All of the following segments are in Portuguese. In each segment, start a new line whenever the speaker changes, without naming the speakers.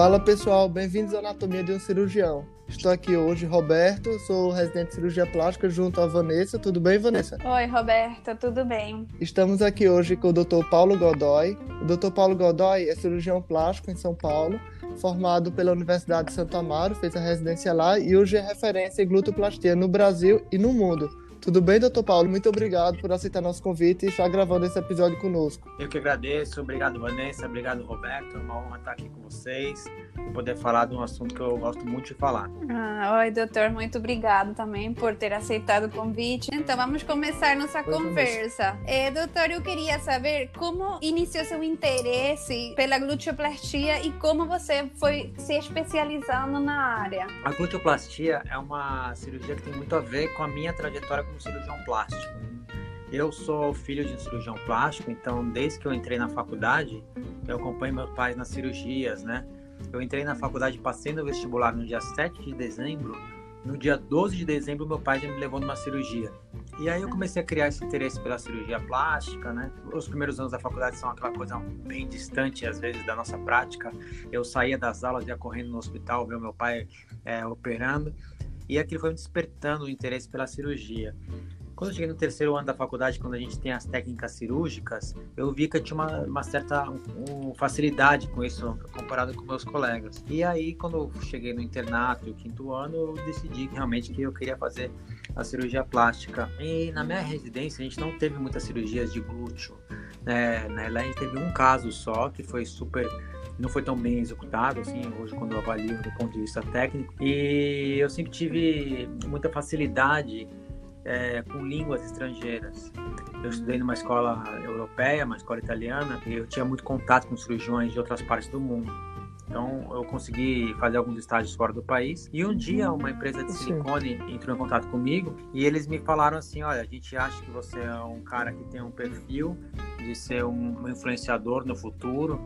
Fala pessoal, bem-vindos à Anatomia de um Cirurgião. Estou aqui hoje, Roberto, sou residente de cirurgia plástica junto à Vanessa. Tudo bem, Vanessa?
Oi, Roberto, tudo bem?
Estamos aqui hoje com o Dr. Paulo Godoy. O Dr. Paulo Godoy é cirurgião plástico em São Paulo, formado pela Universidade de Santo Amaro, fez a residência lá e hoje é referência em glutoplastia no Brasil e no mundo. Tudo bem, doutor Paulo? Muito obrigado por aceitar nosso convite e estar gravando esse episódio conosco.
Eu que agradeço. Obrigado, Vanessa. Obrigado, Roberto. É uma honra estar aqui com vocês e poder falar de um assunto que eu gosto muito de falar.
Ah, oi, doutor. Muito obrigado também por ter aceitado o convite. Então, vamos começar nossa pois conversa. É, doutor, eu queria saber como iniciou seu interesse pela gluteoplastia e como você foi se especializando na área.
A gluteoplastia é uma cirurgia que tem muito a ver com a minha trajetória como cirurgião plástico. Eu sou filho de um cirurgião plástico, então desde que eu entrei na faculdade, eu acompanho meus pais nas cirurgias, né? Eu entrei na faculdade, passei no vestibular no dia 7 de dezembro. No dia 12 de dezembro, meu pai já me levou numa cirurgia. E aí eu comecei a criar esse interesse pela cirurgia plástica, né? Os primeiros anos da faculdade são aquela coisa bem distante, às vezes, da nossa prática. Eu saía das aulas, ia correndo no hospital, ver meu pai é, operando. E aquilo foi me despertando o interesse pela cirurgia. Quando eu cheguei no terceiro ano da faculdade, quando a gente tem as técnicas cirúrgicas, eu vi que eu tinha uma, uma certa um, facilidade com isso comparado com meus colegas. E aí, quando eu cheguei no internato e o quinto ano, eu decidi realmente que eu queria fazer a cirurgia plástica. E na minha residência, a gente não teve muitas cirurgias de glúteo. Né? Lá a gente teve um caso só que foi super não foi tão bem executado, assim, hoje quando eu avalio do ponto de vista técnico. E eu sempre tive muita facilidade é, com línguas estrangeiras. Eu estudei numa escola europeia, uma escola italiana, e eu tinha muito contato com cirurgiões de outras partes do mundo. Então eu consegui fazer alguns estágios fora do país. E um dia uma empresa de silicone entrou em contato comigo e eles me falaram assim: olha, a gente acha que você é um cara que tem um perfil de ser um influenciador no futuro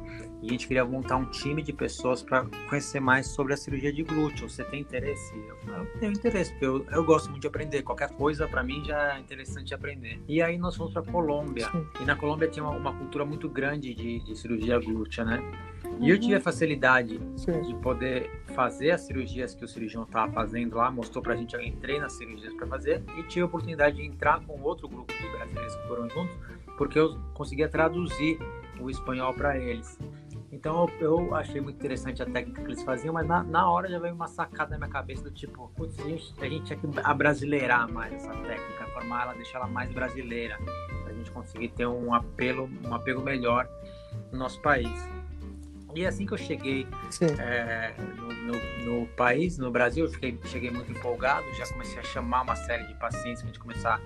e a gente queria montar um time de pessoas para conhecer mais sobre a cirurgia de glúteo. Você tem interesse? Eu, falei, eu tenho interesse, porque eu, eu gosto muito de aprender. Qualquer coisa para mim já é interessante aprender. E aí nós fomos para Colômbia. Sim. E na Colômbia tinha uma, uma cultura muito grande de, de cirurgia glútea, né? E eu tive a facilidade Sim. de poder fazer as cirurgias que o cirurgião estava fazendo lá, mostrou pra gente, eu entrei nas cirurgias para fazer e tive a oportunidade de entrar com outro grupo de brasileiros que foram juntos, porque eu conseguia traduzir o espanhol para eles. Então eu achei muito interessante a técnica que eles faziam, mas na, na hora já veio uma sacada na minha cabeça do tipo, putz, a gente, a gente tinha que abrasileirar mais essa técnica, formar ela, deixar ela mais brasileira, para a gente conseguir ter um apelo, um apelo melhor no nosso país. E assim que eu cheguei é, no, no, no, país, no Brasil, eu fiquei, cheguei muito empolgado, já comecei a chamar uma série de pacientes para a gente começar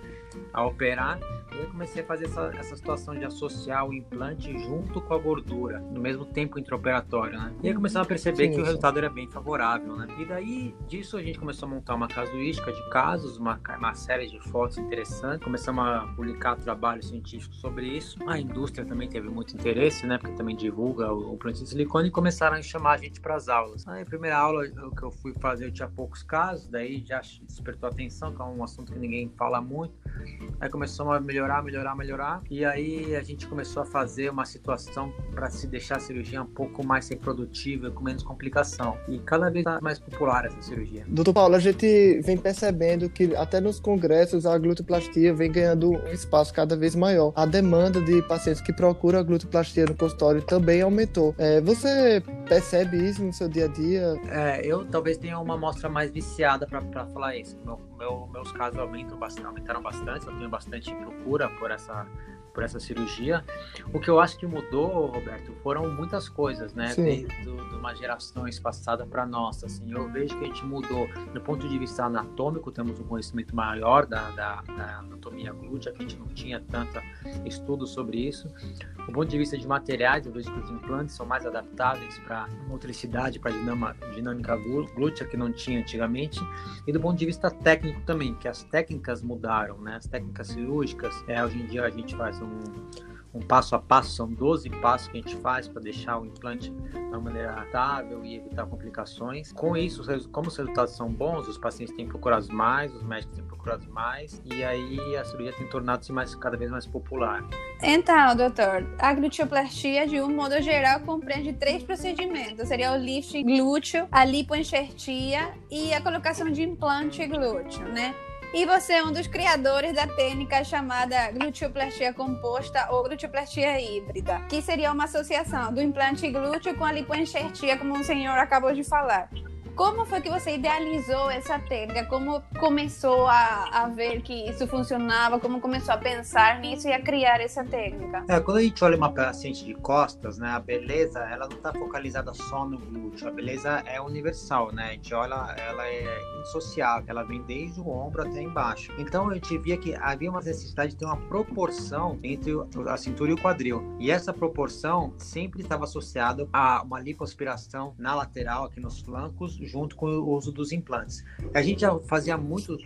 a operar. E eu comecei a fazer essa, essa situação de associar o implante junto com a gordura, no mesmo tempo intraoperatório, né? E aí começava a perceber sim, que sim. o resultado era bem favorável, né? E daí disso a gente começou a montar uma casuística de casos, uma, uma série de fotos interessantes, começamos a publicar trabalhos científicos sobre isso. A indústria também teve muito interesse, né? Porque também divulga o, o implante de silicone e começaram a chamar a gente para as aulas. Aí a primeira aula que eu fui fazer eu tinha poucos casos, daí já despertou atenção, que é um assunto que ninguém fala muito. Aí começamos a melhorar, melhorar, melhorar. E aí a gente começou a fazer uma situação para se deixar a cirurgia um pouco mais reprodutível, com menos complicação. E cada vez tá mais popular essa cirurgia.
Doutor Paulo, a gente vem percebendo que até nos congressos a glutoplastia vem ganhando um espaço cada vez maior. A demanda de pacientes que procuram a glutoplastia no consultório também aumentou. É, você percebe isso no seu dia a dia?
É, eu talvez tenha uma amostra mais viciada para falar isso. Meu, meu, meus casos aumentam aumentaram bastante, eu tenho bastante procura por essa por essa cirurgia. O que eu acho que mudou, Roberto, foram muitas coisas, né? Sim. Desde de uma gerações passada para nossa. Assim, eu vejo que a gente mudou do ponto de vista anatômico, temos um conhecimento maior da, da, da anatomia glútea, que a gente não tinha tanto estudo sobre isso. Do ponto de vista de materiais, eu vejo que os implantes são mais adaptáveis para motricidade, para dinâmica glútea, que não tinha antigamente. E do ponto de vista técnico também, que as técnicas mudaram, né? As técnicas cirúrgicas, é, hoje em dia a gente faz um um passo a passo, são 12 passos que a gente faz para deixar o implante de uma maneira estável e evitar complicações. Com isso, como os resultados são bons, os pacientes têm procurado mais, os médicos têm procurado mais, e aí a cirurgia tem tornado-se mais, cada vez mais popular.
Então, doutor, a glúteoplastia, de um modo geral, compreende três procedimentos. Seria o lift glúteo, a lipoenxertia e a colocação de implante glúteo, né? E você é um dos criadores da técnica chamada gluteoplastia composta ou gluteoplastia híbrida, que seria uma associação do implante glúteo com a lipoenxertia, como o senhor acabou de falar. Como foi que você idealizou essa técnica? Como começou a, a ver que isso funcionava? Como começou a pensar nisso e a criar essa técnica?
É, quando a gente olha uma paciente de costas, né, a beleza ela não está focalizada só no glúteo. A beleza é universal, né? A gente olha, ela é insociável. Ela vem desde o ombro até embaixo. Então a gente via que havia uma necessidade de ter uma proporção entre a cintura e o quadril. E essa proporção sempre estava associada a uma lipoaspiração na lateral, aqui nos flancos, junto com o uso dos implantes. A gente já fazia muito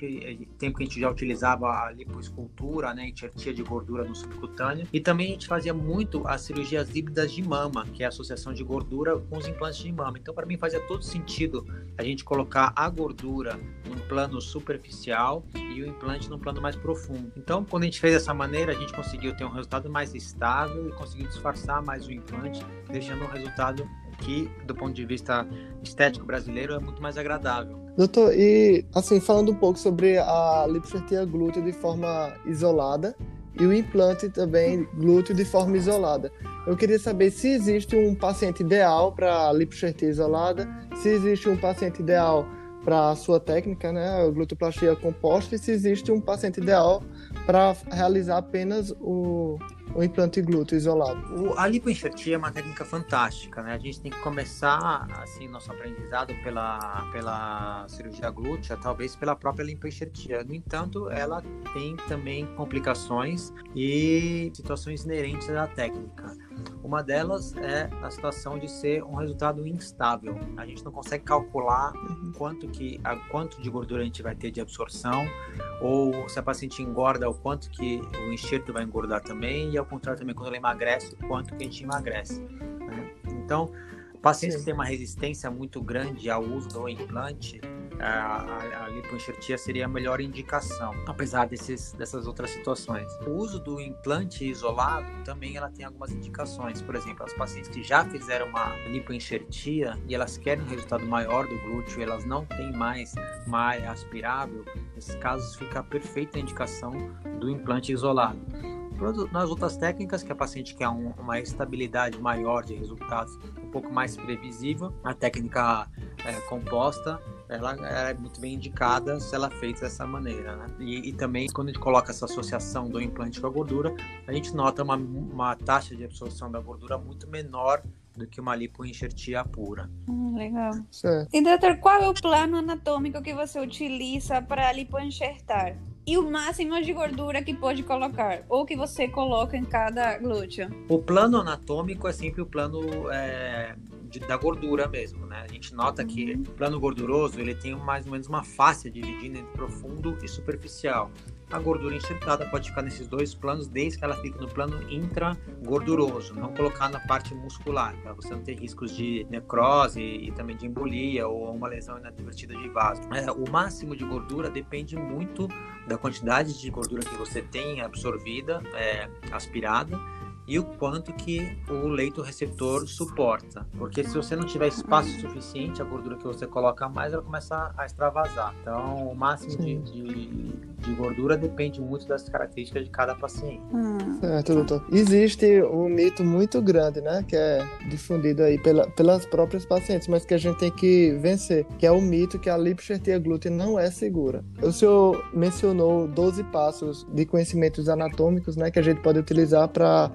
tempo que a gente já utilizava a lipoescultura, né, enxertia de gordura no subcutâneo, e também a gente fazia muito as cirurgias híbridas de mama, que é a associação de gordura com os implantes de mama. Então, para mim, fazia todo sentido a gente colocar a gordura num plano superficial e o implante num plano mais profundo. Então, quando a gente fez dessa maneira, a gente conseguiu ter um resultado mais estável e conseguiu disfarçar mais o implante, deixando um resultado que, do ponto de vista estético brasileiro, é muito mais agradável.
Doutor, e assim, falando um pouco sobre a lipocertia glútea de forma isolada e o implante também glúteo de forma isolada. Eu queria saber se existe um paciente ideal para lipocertia isolada, se existe um paciente ideal para a sua técnica, né, a glutoplastia composta, e se existe um paciente ideal para realizar apenas o, o implante glúteo isolado.
O, a lipoenxertia é uma técnica fantástica, né? A gente tem que começar, assim, nosso aprendizado pela, pela cirurgia glútea, talvez pela própria lipoenxertia. No entanto, ela tem também complicações e situações inerentes à técnica. Uma delas é a situação de ser um resultado instável. A gente não consegue calcular quanto que a quanto de gordura a gente vai ter de absorção ou se a paciente engorda o quanto que o enxerto vai engordar também e ao contrário também quando ela emagrece o quanto que a gente emagrece. Né? Então, pacientes Sim. que têm uma resistência muito grande ao uso do implante a, a lipoenxertia seria a melhor indicação, apesar desses, dessas outras situações. O uso do implante isolado também ela tem algumas indicações. Por exemplo, as pacientes que já fizeram uma lipoenxertia e elas querem um resultado maior do glúteo, elas não têm mais mais aspirável, nesses casos fica a perfeita indicação do implante isolado nas outras técnicas, que a paciente quer um, uma estabilidade maior de resultados, um pouco mais previsível, a técnica é, composta ela, é muito bem indicada se ela é feita dessa maneira, né? E, e, também quando a gente coloca essa associação do implante com a gordura, a gente nota uma, uma taxa de absorção da gordura muito menor do que uma lipoenxertia pura.
Hum, legal. Certo. E doutor, qual é o plano anatômico que você utiliza para lipoenxertar? E o máximo de gordura que pode colocar, ou que você coloca em cada glúteo?
O plano anatômico é sempre o plano é, de, da gordura mesmo, né? A gente nota que o plano gorduroso ele tem mais ou menos uma face dividida entre profundo e superficial. A gordura enxertada pode ficar nesses dois planos, desde que ela fique no plano intragorduroso, não colocar na parte muscular, para você não ter riscos de necrose e também de embolia ou uma lesão inadvertida de vaso. É, o máximo de gordura depende muito da quantidade de gordura que você tem absorvida, é, aspirada, e o quanto que o leito receptor suporta. Porque se você não tiver espaço suficiente, a gordura que você coloca mais, ela começa a extravasar. Então, o máximo de, de, de, gordura depende muito das características de cada paciente.
Hum. Certo, doutor. Existe um mito muito grande, né, que é difundido aí pela, pelas próprias pacientes, mas que a gente tem que vencer, que é o mito que a lipoxertia glútea não é segura. O senhor mencionou 12 passos de conhecimentos anatômicos, né, que a gente pode utilizar para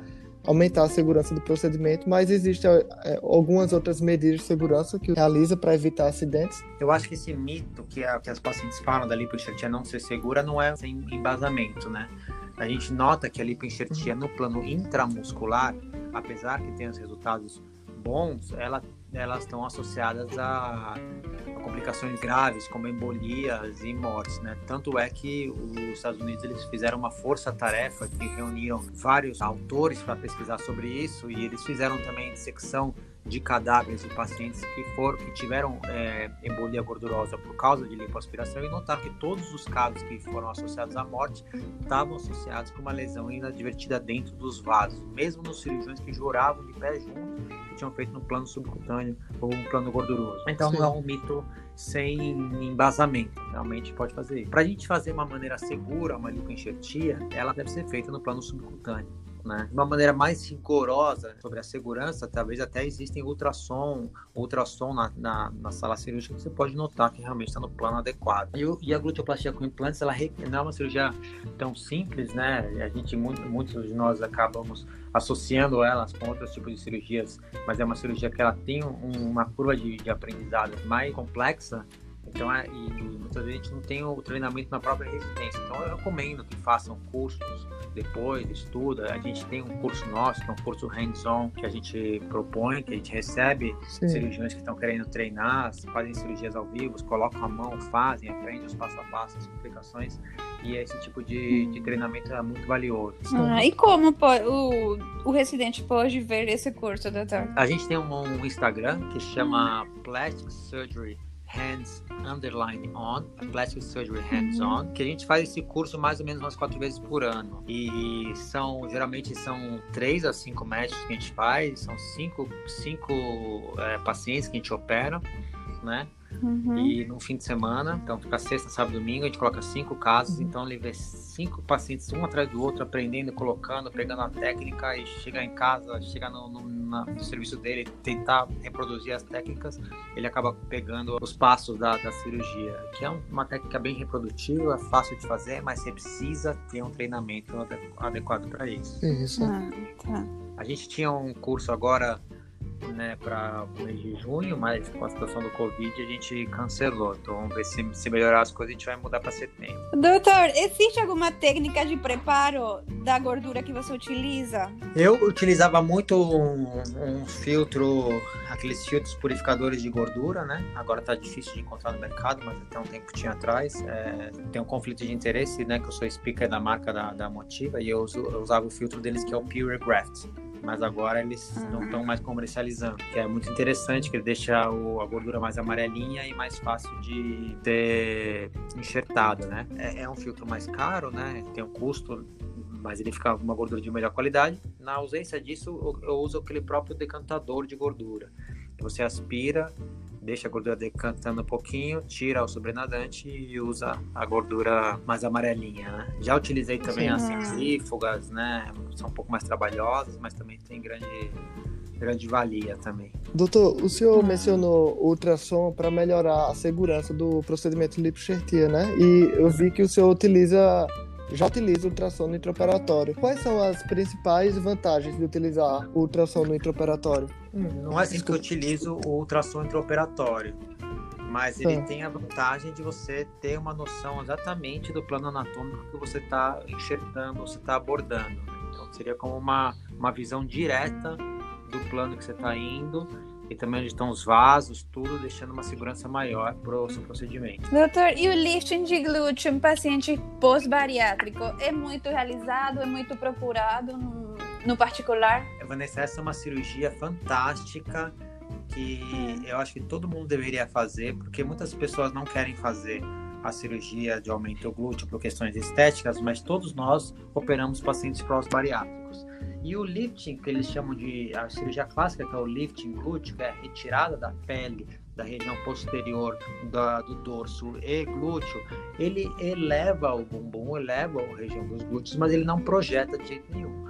aumentar a segurança do procedimento, mas existem é, algumas outras medidas de segurança que realiza para evitar acidentes.
Eu acho que esse mito que, a, que as pacientes falam da lipoenxertia não ser segura não é sem embasamento, né? A gente nota que a lipoenxertia no plano intramuscular, apesar que tenha os resultados bons, ela elas estão associadas a, a, complicações graves como embolias e mortes, né? Tanto é que os Estados Unidos eles fizeram uma força-tarefa que reuniram vários autores para pesquisar sobre isso e eles fizeram também dissecção de cadáveres de pacientes que foram que tiveram é, embolia gordurosa por causa de lipoaspiração e notaram que todos os casos que foram associados à morte estavam associados com uma lesão inadvertida dentro dos vasos, mesmo nos cirurgiões que juravam de pé junto que tinham feito no plano subcutâneo ou um plano gorduroso. Então Sim. não é um mito sem embasamento, realmente pode fazer. Para a gente fazer uma maneira segura uma lipoenxertia, ela deve ser feita no plano subcutâneo né? De uma maneira mais rigorosa sobre a segurança, talvez até existem ultrassom, ultrassom na, na, na sala cirúrgica que você pode notar que realmente está no plano adequado. E, e, a gluteoplastia com implantes, ela não é uma cirurgia tão simples, né? A gente, muito, muitos de nós acabamos associando elas com outros tipos de cirurgias, mas é uma cirurgia que ela tem um, uma curva de, de aprendizado mais complexa então, é, e muitas vezes a gente não tem o treinamento na própria residência. Então, eu recomendo que façam cursos depois, estuda. A gente tem um curso nosso, que é um curso hands-on, que a gente propõe, que a gente recebe Sim. cirurgiões que estão querendo treinar, fazem cirurgias ao vivo, colocam a mão, fazem, aprendem os passo a passo, as complicações. E esse tipo de, de treinamento é muito valioso.
Ah, e como o, o residente pode ver esse curso, doutor?
A gente tem um, um Instagram que chama Plastic Surgery Hands Underline On, Plastic Surgery Hands On, que a gente faz esse curso mais ou menos umas quatro vezes por ano. E são, geralmente são três a cinco médicos que a gente faz, são cinco, cinco é, pacientes que a gente opera, né? Uhum. E no fim de semana, então fica sexta, sábado, domingo, a gente coloca cinco casos, uhum. então ele vê cinco pacientes um atrás do outro, aprendendo, colocando, pegando a técnica e chega em casa, chega no, no, na, no serviço dele, tentar reproduzir as técnicas, ele acaba pegando os passos da, da cirurgia, que é uma técnica bem reprodutível, é fácil de fazer, mas você precisa ter um treinamento adequado para isso.
Isso. Ah,
tá. A gente tinha um curso agora né, para o mês de junho, mas com a situação do Covid a gente cancelou. Então vamos ver se, se melhorar as coisas, a gente vai mudar para setembro.
Doutor, existe alguma técnica de preparo da gordura que você utiliza?
Eu utilizava muito um, um filtro, aqueles filtros purificadores de gordura, né? Agora tá difícil de encontrar no mercado, mas até um tempo tinha atrás. É, tem um conflito de interesse, né? Que eu sou speaker da marca da, da Motiva e eu, uso, eu usava o filtro deles que é o Pure Graft mas agora eles não estão mais comercializando, que é muito interessante, que ele deixa o, a gordura mais amarelinha e mais fácil de ter enxertado, né? É, é um filtro mais caro, né? Tem um custo, mas ele fica uma gordura de melhor qualidade. Na ausência disso, eu, eu uso aquele próprio decantador de gordura. Você aspira deixa a gordura decantando um pouquinho, tira o sobrenadante e usa a gordura mais amarelinha, né? Já utilizei também Sim, as centrífugas, né? São um pouco mais trabalhosas, mas também tem grande grande valia também.
Doutor, o senhor mencionou o ultrassom para melhorar a segurança do procedimento lipoxertia, né? E eu vi que o senhor utiliza já utiliza ultrassom intraoperatório. Quais são as principais vantagens de utilizar o ultrassom no intraoperatório?
Hum, não é assim que eu utilizo o ultrassom intraoperatório, mas ele tem a vantagem de você ter uma noção exatamente do plano anatômico que você está enxertando, você está abordando. Então seria como uma, uma visão direta do plano que você está indo e também onde estão os vasos, tudo deixando uma segurança maior para o seu procedimento.
Doutor, e o lifting de glúteo em paciente pós-bariátrico é muito realizado, é muito procurado no, no particular?
Vanessa, essa é uma cirurgia fantástica que eu acho que todo mundo deveria fazer, porque muitas pessoas não querem fazer a cirurgia de aumento do glúteo por questões estéticas, mas todos nós operamos pacientes pós-bariátricos. E o lifting, que eles chamam de a cirurgia clássica, que é o lifting glúteo, que é a retirada da pele da região posterior da, do dorso e glúteo, ele eleva o bumbum, eleva a região dos glúteos, mas ele não projeta de jeito nenhum.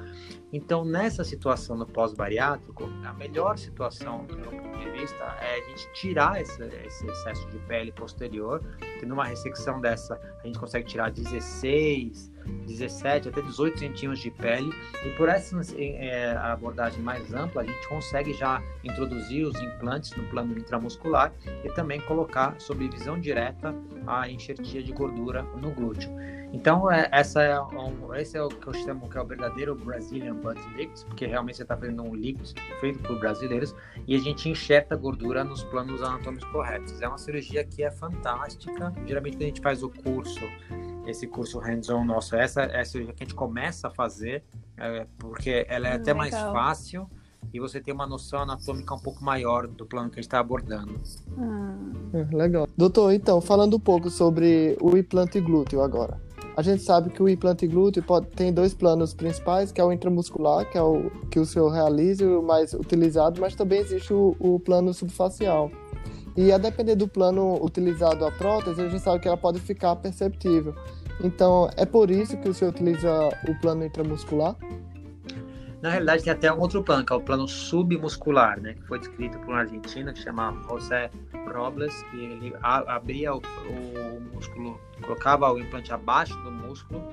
Então, nessa situação no pós-bariátrico, a melhor situação, do meu ponto de vista, é a gente tirar esse, esse excesso de pele posterior, que numa ressecção dessa a gente consegue tirar 16, 17 até 18 centímetros de pele e por essa é, abordagem mais ampla a gente consegue já introduzir os implantes no plano intramuscular e também colocar sob visão direta a enxertia de gordura no glúteo. Então, é, essa é um, esse é o que eu chamo que é o verdadeiro Brazilian Butt Lift, porque realmente você está fazendo um lift feito por brasileiros e a gente injeta gordura nos planos anatômicos corretos. É uma cirurgia que é fantástica. Geralmente, quando a gente faz o curso, esse curso hands-on nosso, essa é a cirurgia que a gente começa a fazer, é, porque ela é hum, até legal. mais fácil e você tem uma noção anatômica um pouco maior do plano que a gente está abordando.
Hum. É, legal. Doutor, então, falando um pouco sobre o implante glúteo agora. A gente sabe que o implante glúteo pode, tem dois planos principais, que é o intramuscular, que é o que o senhor realiza e o mais utilizado, mas também existe o, o plano subfacial. E a depender do plano utilizado a prótese, a gente sabe que ela pode ficar perceptível. Então, é por isso que o senhor utiliza o plano intramuscular?
Na realidade, tem até um outro plano, que é o plano submuscular, né? Que foi descrito por um argentino que chama José Robles, que ele abria o, o músculo, colocava o implante abaixo do músculo.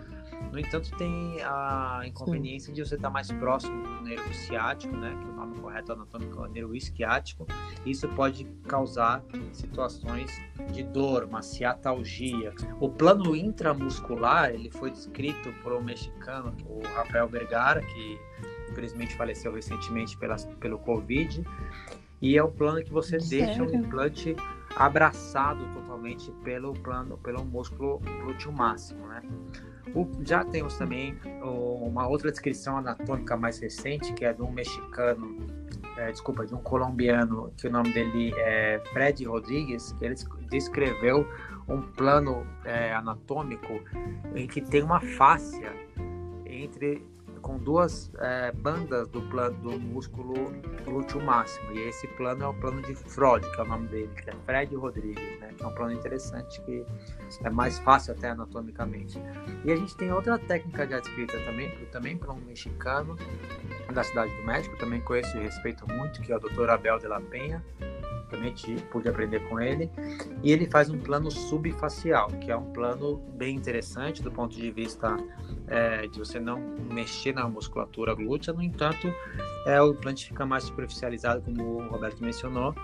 No entanto, tem a inconveniência Sim. de você estar mais próximo do nervo ciático, né? Que o nome correto anatômico é o nervo isquiático. Isso pode causar situações de dor, uma ciatalgia. O plano intramuscular, ele foi descrito por um mexicano, o Rafael Vergara, que infelizmente faleceu recentemente pela, pelo Covid. E é o plano que você Sério? deixa o implante abraçado totalmente pelo plano, pelo músculo glúteo máximo, né? Já temos também uma outra descrição anatômica mais recente, que é de um mexicano, é, desculpa, de um colombiano, que o nome dele é Fred Rodrigues, que ele descreveu um plano é, anatômico em que tem uma fáscia entre com duas é, bandas do plano do músculo glúteo máximo. E esse plano é o plano de Freud, que é o nome dele, que é Fred Rodrigues, né? Que é um plano interessante que é mais fácil até anatomicamente. E a gente tem outra técnica já descrita também, também para um mexicano da cidade do México, também conheço e respeito muito, que é o Dr. Abel de la Penha também pude aprender com ele. E ele faz um plano subfacial, que é um plano bem interessante do ponto de vista é, de você não mexer na musculatura glútea. No entanto, é, o implante fica mais superficializado, como o Roberto mencionou.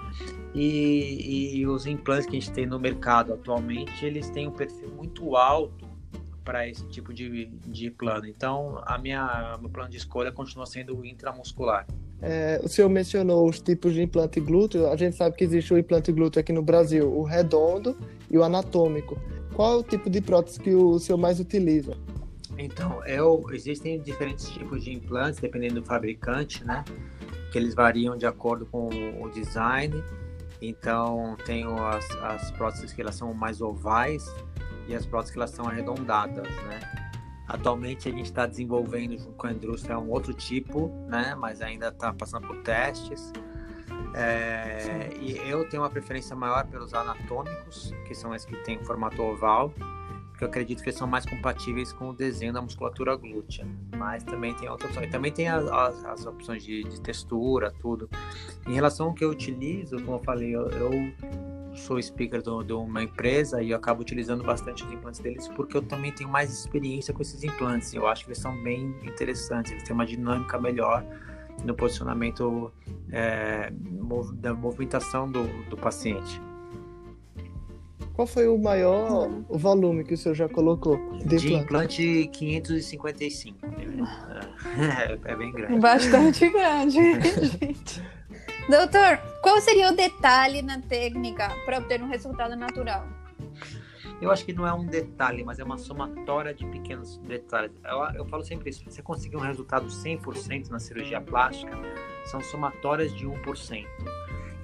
E, e os implantes que a gente tem no mercado atualmente, eles têm um perfil muito alto para esse tipo de, de plano. Então, a minha meu plano de escolha continua sendo o intramuscular.
É, o senhor mencionou os tipos de implante glúteo. A gente sabe que existe o implante glúteo aqui no Brasil, o redondo e o anatômico. Qual é o tipo de prótese que o senhor mais utiliza?
Então, eu, existem diferentes tipos de implantes, dependendo do fabricante, né? Que eles variam de acordo com o design. Então, tem as, as próteses que elas são mais ovais, e as próteses que elas são arredondadas, né? Atualmente a gente está desenvolvendo junto com a indústria um outro tipo, né? Mas ainda está passando por testes. É, e eu tenho uma preferência maior pelos anatômicos, que são esses que têm formato oval, porque eu acredito que são mais compatíveis com o desenho da musculatura glútea. Mas também tem outras opções. E também tem as, as, as opções de, de, textura, tudo. Em relação ao que eu utilizo, como eu falei, eu, eu sou speaker de uma empresa e eu acabo utilizando bastante os implantes deles porque eu também tenho mais experiência com esses implantes. Eu acho que eles são bem interessantes, eles têm uma dinâmica melhor no posicionamento é, da movimentação do, do paciente.
Qual foi o maior o volume que o senhor já colocou?
De, de implante? implante 555. É, é bem grande.
Bastante grande, gente. Doutor, qual seria o detalhe na técnica para obter um resultado natural?
Eu acho que não é um detalhe, mas é uma somatória de pequenos detalhes. Eu, eu falo sempre isso: você conseguir um resultado 100% na cirurgia plástica, são somatórias de 1%.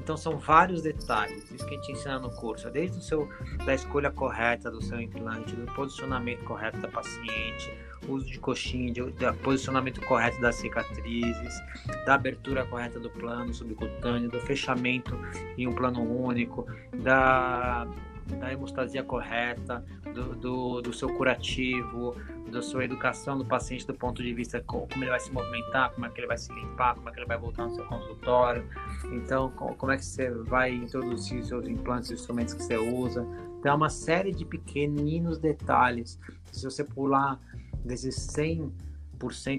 Então são vários detalhes, isso que a gente ensina no curso, desde o seu, da escolha correta do seu implante, do posicionamento correto da paciente, uso de coxinha, de, de posicionamento correto das cicatrizes, da abertura correta do plano subcutâneo, do fechamento em um plano único, da da hemostasia correta, do, do, do, seu curativo, da sua educação do paciente do ponto de vista como ele vai se movimentar, como é que ele vai se limpar, como é que ele vai voltar no seu consultório, então como é que você vai introduzir seus implantes, os instrumentos que você usa. Então é uma série de pequeninos detalhes. Se você pular desses 100%,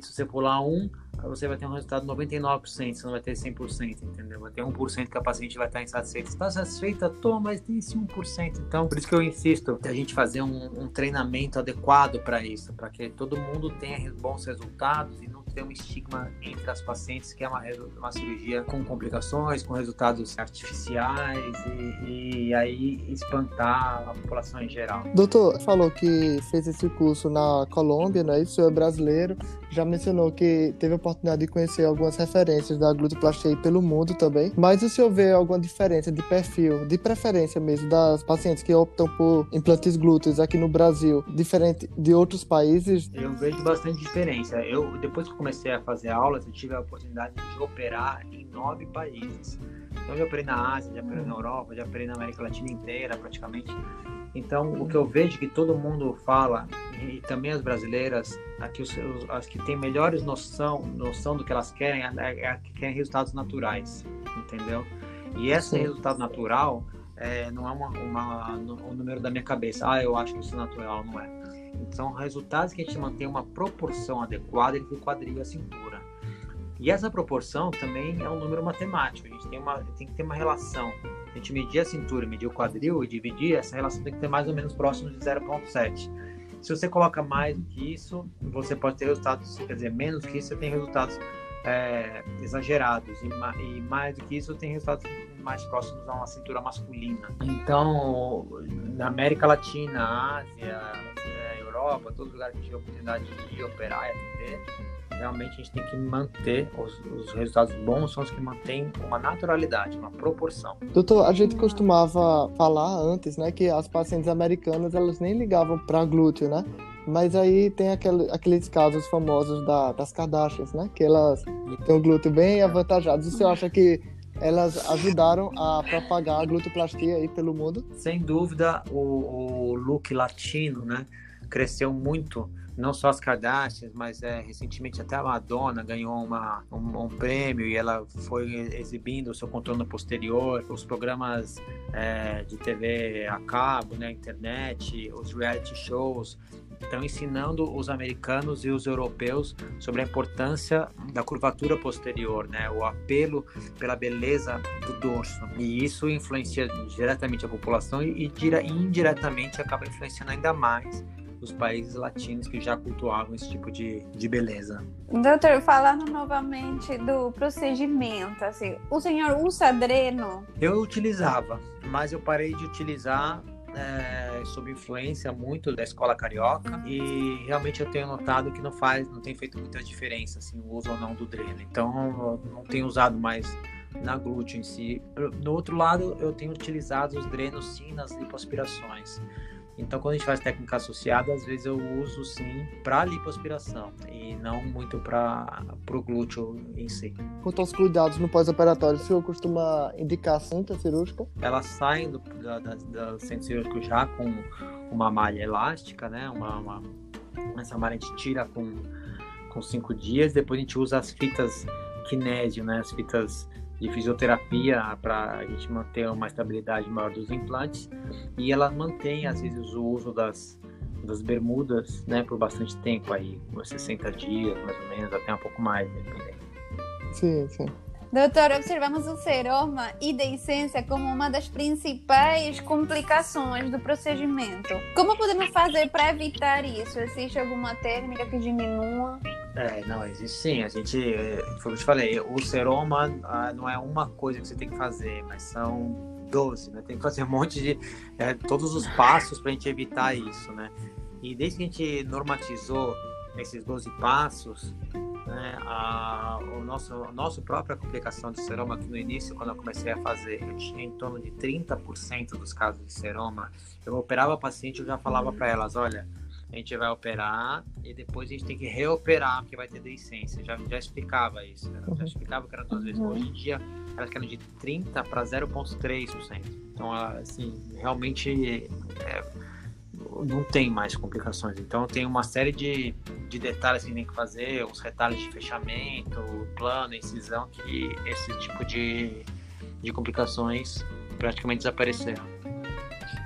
se você pular um, você vai ter um resultado de 99%, você não vai ter 100%, entendeu? Vai ter 1% que a paciente vai estar insatisfeita. Está satisfeita? Tô, mas tem esse 1%. Então, por isso que eu insisto a gente fazer um, um treinamento adequado para isso, para que todo mundo tenha bons resultados e não tem um estigma entre as pacientes que é uma, uma cirurgia com complicações, com resultados artificiais e, e aí espantar a população em geral.
Doutor, falou que fez esse curso na Colômbia, né? Isso é brasileiro. Já mencionou que teve a oportunidade de conhecer algumas referências da glutoplastia pelo mundo também. Mas o senhor vê alguma diferença de perfil, de preferência mesmo, das pacientes que optam por implantes glúteos aqui no Brasil, diferente de outros países?
Eu vejo bastante diferença. Eu, depois que comecei a fazer aulas, eu tive a oportunidade de operar em nove países. Então, eu já operei na Ásia, já operei na Europa, já operei na América Latina inteira, praticamente. Então, o que eu vejo que todo mundo fala, e também as brasileiras, aqui os, as que têm melhores noção, noção do que elas querem, é, é que querem resultados naturais, entendeu? E esse Sim. resultado natural é, não é uma, uma, um número da minha cabeça. Ah, eu acho que isso é natural, não é. São resultados que a gente mantém uma proporção adequada entre o quadril e a cintura. E essa proporção também é um número matemático. A gente tem, uma, tem que ter uma relação. A gente medir a cintura, medir o quadril e dividir, essa relação tem que ter mais ou menos próximo de 0,7. Se você coloca mais do que isso, você pode ter resultados, quer dizer, menos que isso, você tem resultados é, exagerados. E, e, mais do que isso, tem resultados mais próximos a uma cintura masculina. Então, na América Latina, Ásia, Europa, todos os lugares que a gente tiver oportunidade de operar e atender, realmente a gente tem que manter os, os, resultados bons são os que mantêm uma naturalidade, uma proporção.
Doutor, a gente costumava falar antes, né, que as pacientes americanas elas nem ligavam para glúteo, né? Mas aí tem aquele, aqueles casos famosos da, das Kardashians, né? Que elas têm o glúteo bem avantajado. Você acha que elas ajudaram a propagar a glutoplastia aí pelo mundo?
Sem dúvida, o, o look latino, né? Cresceu muito não só as Kardashians, mas é, recentemente até a Madonna ganhou uma, um, um, prêmio e ela foi exibindo o seu contorno posterior, os programas é, de TV a cabo, né, internet, os reality shows, estão ensinando os americanos e os europeus sobre a importância da curvatura posterior, né? O apelo pela beleza do dorso. E isso influencia diretamente a população e, e indiretamente acaba influenciando ainda mais dos países latinos que já cultuavam esse tipo de, de beleza.
Doutor, falando novamente do procedimento, assim, o senhor usa dreno?
Eu utilizava, mas eu parei de utilizar é, sob influência muito da escola carioca e realmente eu tenho notado que não faz, não tem feito muita diferença assim, o uso ou não do dreno. Então não tenho usado mais na glúteo em si. No outro lado, eu tenho utilizado os drenos sim nas lipoaspirações. Então, quando a gente faz técnica associada, às vezes eu uso sim para lipoaspiração e não muito para o glúteo em si.
Quanto aos cuidados no pós-operatório, o senhor costuma indicar cinta cirúrgica?
Elas saem do, da, da, do centro cirúrgico já com uma malha elástica, né? Uma, uma, essa malha a gente tira com, com cinco dias, depois a gente usa as fitas kinésio, né? As fitas de fisioterapia para a gente manter uma estabilidade maior dos implantes e ela mantém às vezes o uso das, das bermudas né, por bastante tempo aí, 60 dias mais ou menos, até um pouco mais, dependendo.
Sim, sim.
Doutor, observamos o seroma e deiscência como uma das principais complicações do procedimento. Como podemos fazer para evitar isso? Existe alguma técnica que diminua?
É, não, existe sim. A gente, foi o que eu te falei, o seroma ah, não é uma coisa que você tem que fazer, mas são 12, né? Tem que fazer um monte de. É, todos os passos para a gente evitar isso, né? E desde que a gente normatizou esses 12 passos, né, a, o nosso, a nossa própria complicação de seroma, aqui no início, quando eu comecei a fazer, eu tinha em torno de 30% dos casos de seroma. Eu operava a paciente, eu já falava para elas: olha, a gente vai operar e depois a gente tem que reoperar, porque vai ter deiscência. Já, já explicava isso, né? já explicava que era duas vezes. Hoje em dia, elas querem de 30% para 0,3%. Então, assim, realmente. É, não tem mais complicações. Então tem uma série de, de detalhes que tem que fazer, os retalhos de fechamento, plano, incisão, que esse tipo de, de complicações praticamente desapareceram.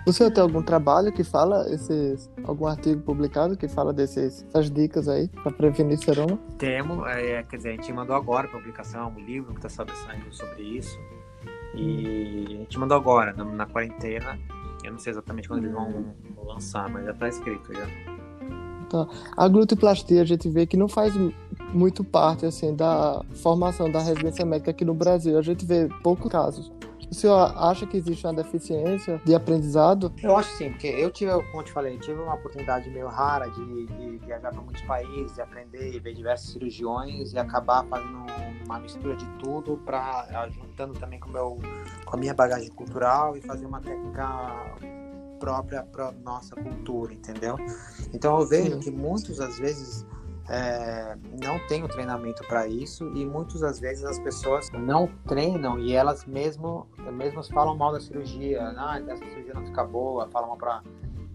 Você tem algum trabalho que fala esses, algum artigo publicado que fala dessas essas dicas aí para prevenir seroma?
Temos, é, quer dizer, a gente mandou agora a publicação, um livro que está saindo sobre isso. E a gente mandou agora, na, na quarentena, eu não sei exatamente quando eles vão lançar, mas já tá escrito já.
Tá. A glutoplastia a gente vê que não faz muito parte assim da formação da residência médica aqui no Brasil. A gente vê poucos casos. O senhor acha que existe uma deficiência de aprendizado?
Eu acho sim, porque eu tive, como eu te falei, tive uma oportunidade meio rara de, de viajar para muitos países, de aprender e ver diversos cirurgiões e acabar fazendo uma mistura de tudo, para juntando também com, meu, com a minha bagagem cultural e fazer uma técnica própria para nossa cultura, entendeu? Então eu vejo Sim. que muitas das vezes é, não tem o treinamento para isso e muitas das vezes as pessoas não treinam e elas mesmo, mesmas falam mal da cirurgia, ah, essa cirurgia não fica boa, falam para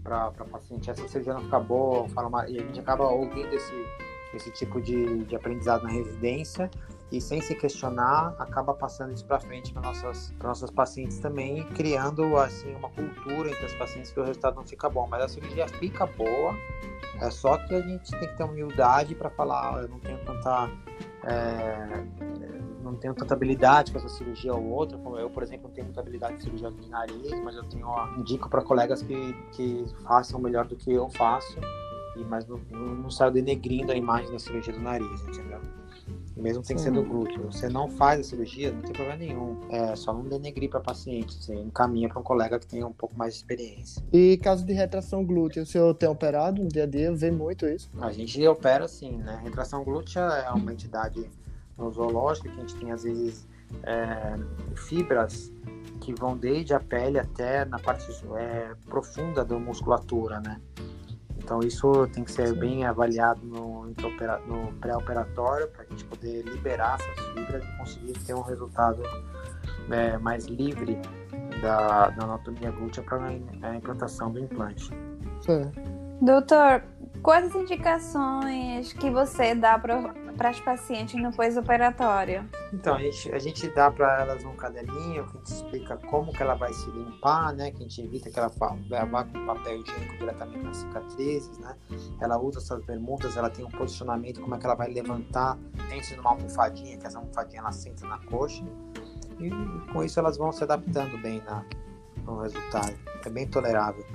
para paciente, essa cirurgia não fica boa, falam mal, e a gente acaba ouvindo esse, esse tipo de, de aprendizado na residência e sem se questionar acaba passando isso para frente para nossas para nossas pacientes também criando assim uma cultura entre as pacientes que o resultado não fica bom. Mas a cirurgia fica boa é só que a gente tem que ter humildade para falar ah, eu não tenho tanta é, não tenho tanta habilidade com essa cirurgia ou outra como eu por exemplo não tenho muita habilidade em cirurgia de nariz mas eu tenho ó, indico para colegas que que façam melhor do que eu faço e mas não, não, não saio denegrindo a imagem da cirurgia do nariz entendeu mesmo sem ser do glúteo. Você não faz a cirurgia, não tem problema nenhum. É só não denegrir para paciente. Você encaminha para um colega que tenha um pouco mais de experiência.
E caso de retração glútea, o senhor tem operado no dia a dia? Vê muito isso?
A gente opera sim, né? Retração glútea é uma entidade nosológica que a gente tem às vezes é, fibras que vão desde a pele até na parte é, profunda da musculatura, né? Então isso tem que ser Sim. bem avaliado no, no pré-operatório para a gente poder liberar essas fibras e conseguir ter um resultado é, mais livre da, da anatomia glútea para a implantação do implante.
Sim. Doutor, quais as indicações que você dá para as pacientes no pós-operatório?
Então, a gente, a gente dá para elas um caderninho que a gente explica como que ela vai se limpar, né? Que a gente evita que ela vá com papel higiênico diretamente nas cicatrizes, né? Ela usa essas bermudas, ela tem um posicionamento, como é que ela vai levantar dentro de uma almofadinha, que essa almofadinha ela senta na coxa. E com isso elas vão se adaptando bem na, no resultado. É bem tolerável.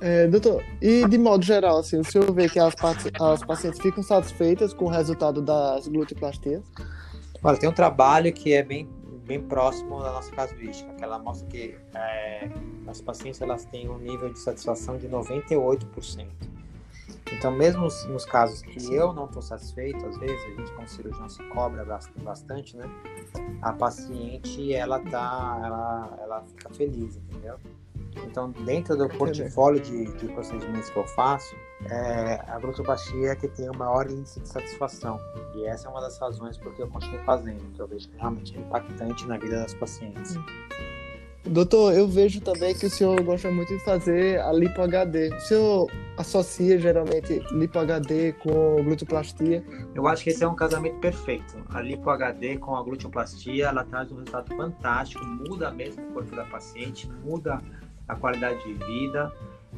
É, doutor, e de modo geral, assim, o senhor vê que as, as pacientes ficam satisfeitas com o resultado das gluteoplastias?
Olha, tem um trabalho que é bem, bem próximo da nossa casuística, que ela mostra que é, as pacientes elas têm um nível de satisfação de 98%. Então, mesmo nos casos que eu não estou satisfeito, às vezes a gente como cirurgião se cobra bastante, né? A paciente ela tá, ela, ela fica feliz, entendeu? Então, dentro do portfólio de, de procedimentos que eu faço, é, a glutoplastia é que tem o maior índice de satisfação. E essa é uma das razões porque eu continuo fazendo, que eu vejo que realmente é impactante na vida das pacientes.
Doutor, eu vejo também que o senhor gosta muito de fazer a lipo HD. O senhor associa geralmente lipo HD com glutoplastia?
Eu acho que esse é um casamento perfeito. A lipo HD com a glutoplastia, ela traz um resultado fantástico, muda mesmo o corpo da paciente, muda a qualidade de vida,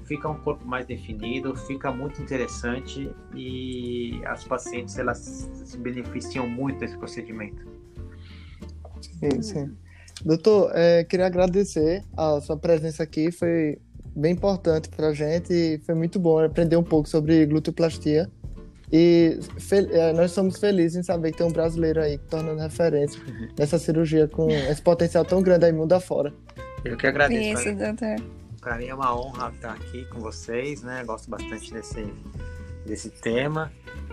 fica um corpo mais definido, fica muito interessante e as pacientes elas se beneficiam muito desse procedimento.
Sim, sim. Doutor, é, queria agradecer a sua presença aqui, foi bem importante para a gente e foi muito bom aprender um pouco sobre glutoplastia. E é, nós somos felizes em saber que tem um brasileiro aí tornando referência uhum. nessa cirurgia com esse potencial tão grande aí mundo afora.
Eu que agradeço.
Isso, doutor.
Para mim é uma honra estar aqui com vocês, né? Gosto bastante desse, desse tema.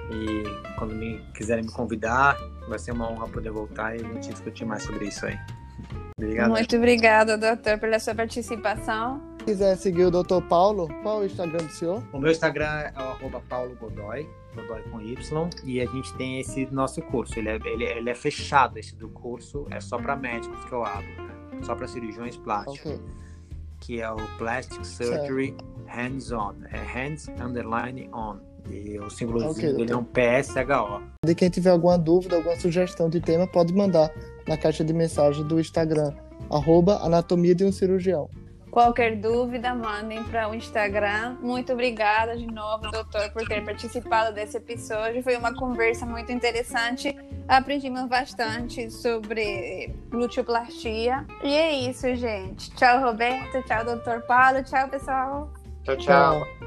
E quando me quiserem me convidar, vai ser uma honra poder voltar e a gente discutir mais sobre isso aí.
Obrigado. Muito obrigada, doutor, pela sua participação.
Se quiser seguir o doutor Paulo, qual é o Instagram do senhor?
O meu Instagram é o Paulo Godoy, Godoy com Y, e a gente tem esse nosso curso. Ele é, ele, ele é fechado, esse do curso, é só para médicos que eu abro. Né? Só para cirurgiões plásticos, okay. que é o Plastic Surgery Hands-On, é Hands Underline On. E o símbolozinho okay, dele é um PSHO.
De quem tiver alguma dúvida, alguma sugestão de tema, pode mandar na caixa de mensagem do Instagram, arroba anatomia de um cirurgião.
Qualquer dúvida, mandem para o Instagram. Muito obrigada de novo, doutor, por ter participado desse episódio. Foi uma conversa muito interessante. Aprendemos bastante sobre gluteoplastia. E é isso, gente. Tchau, Roberto. Tchau, doutor Paulo. Tchau, pessoal.
tchau. tchau. tchau.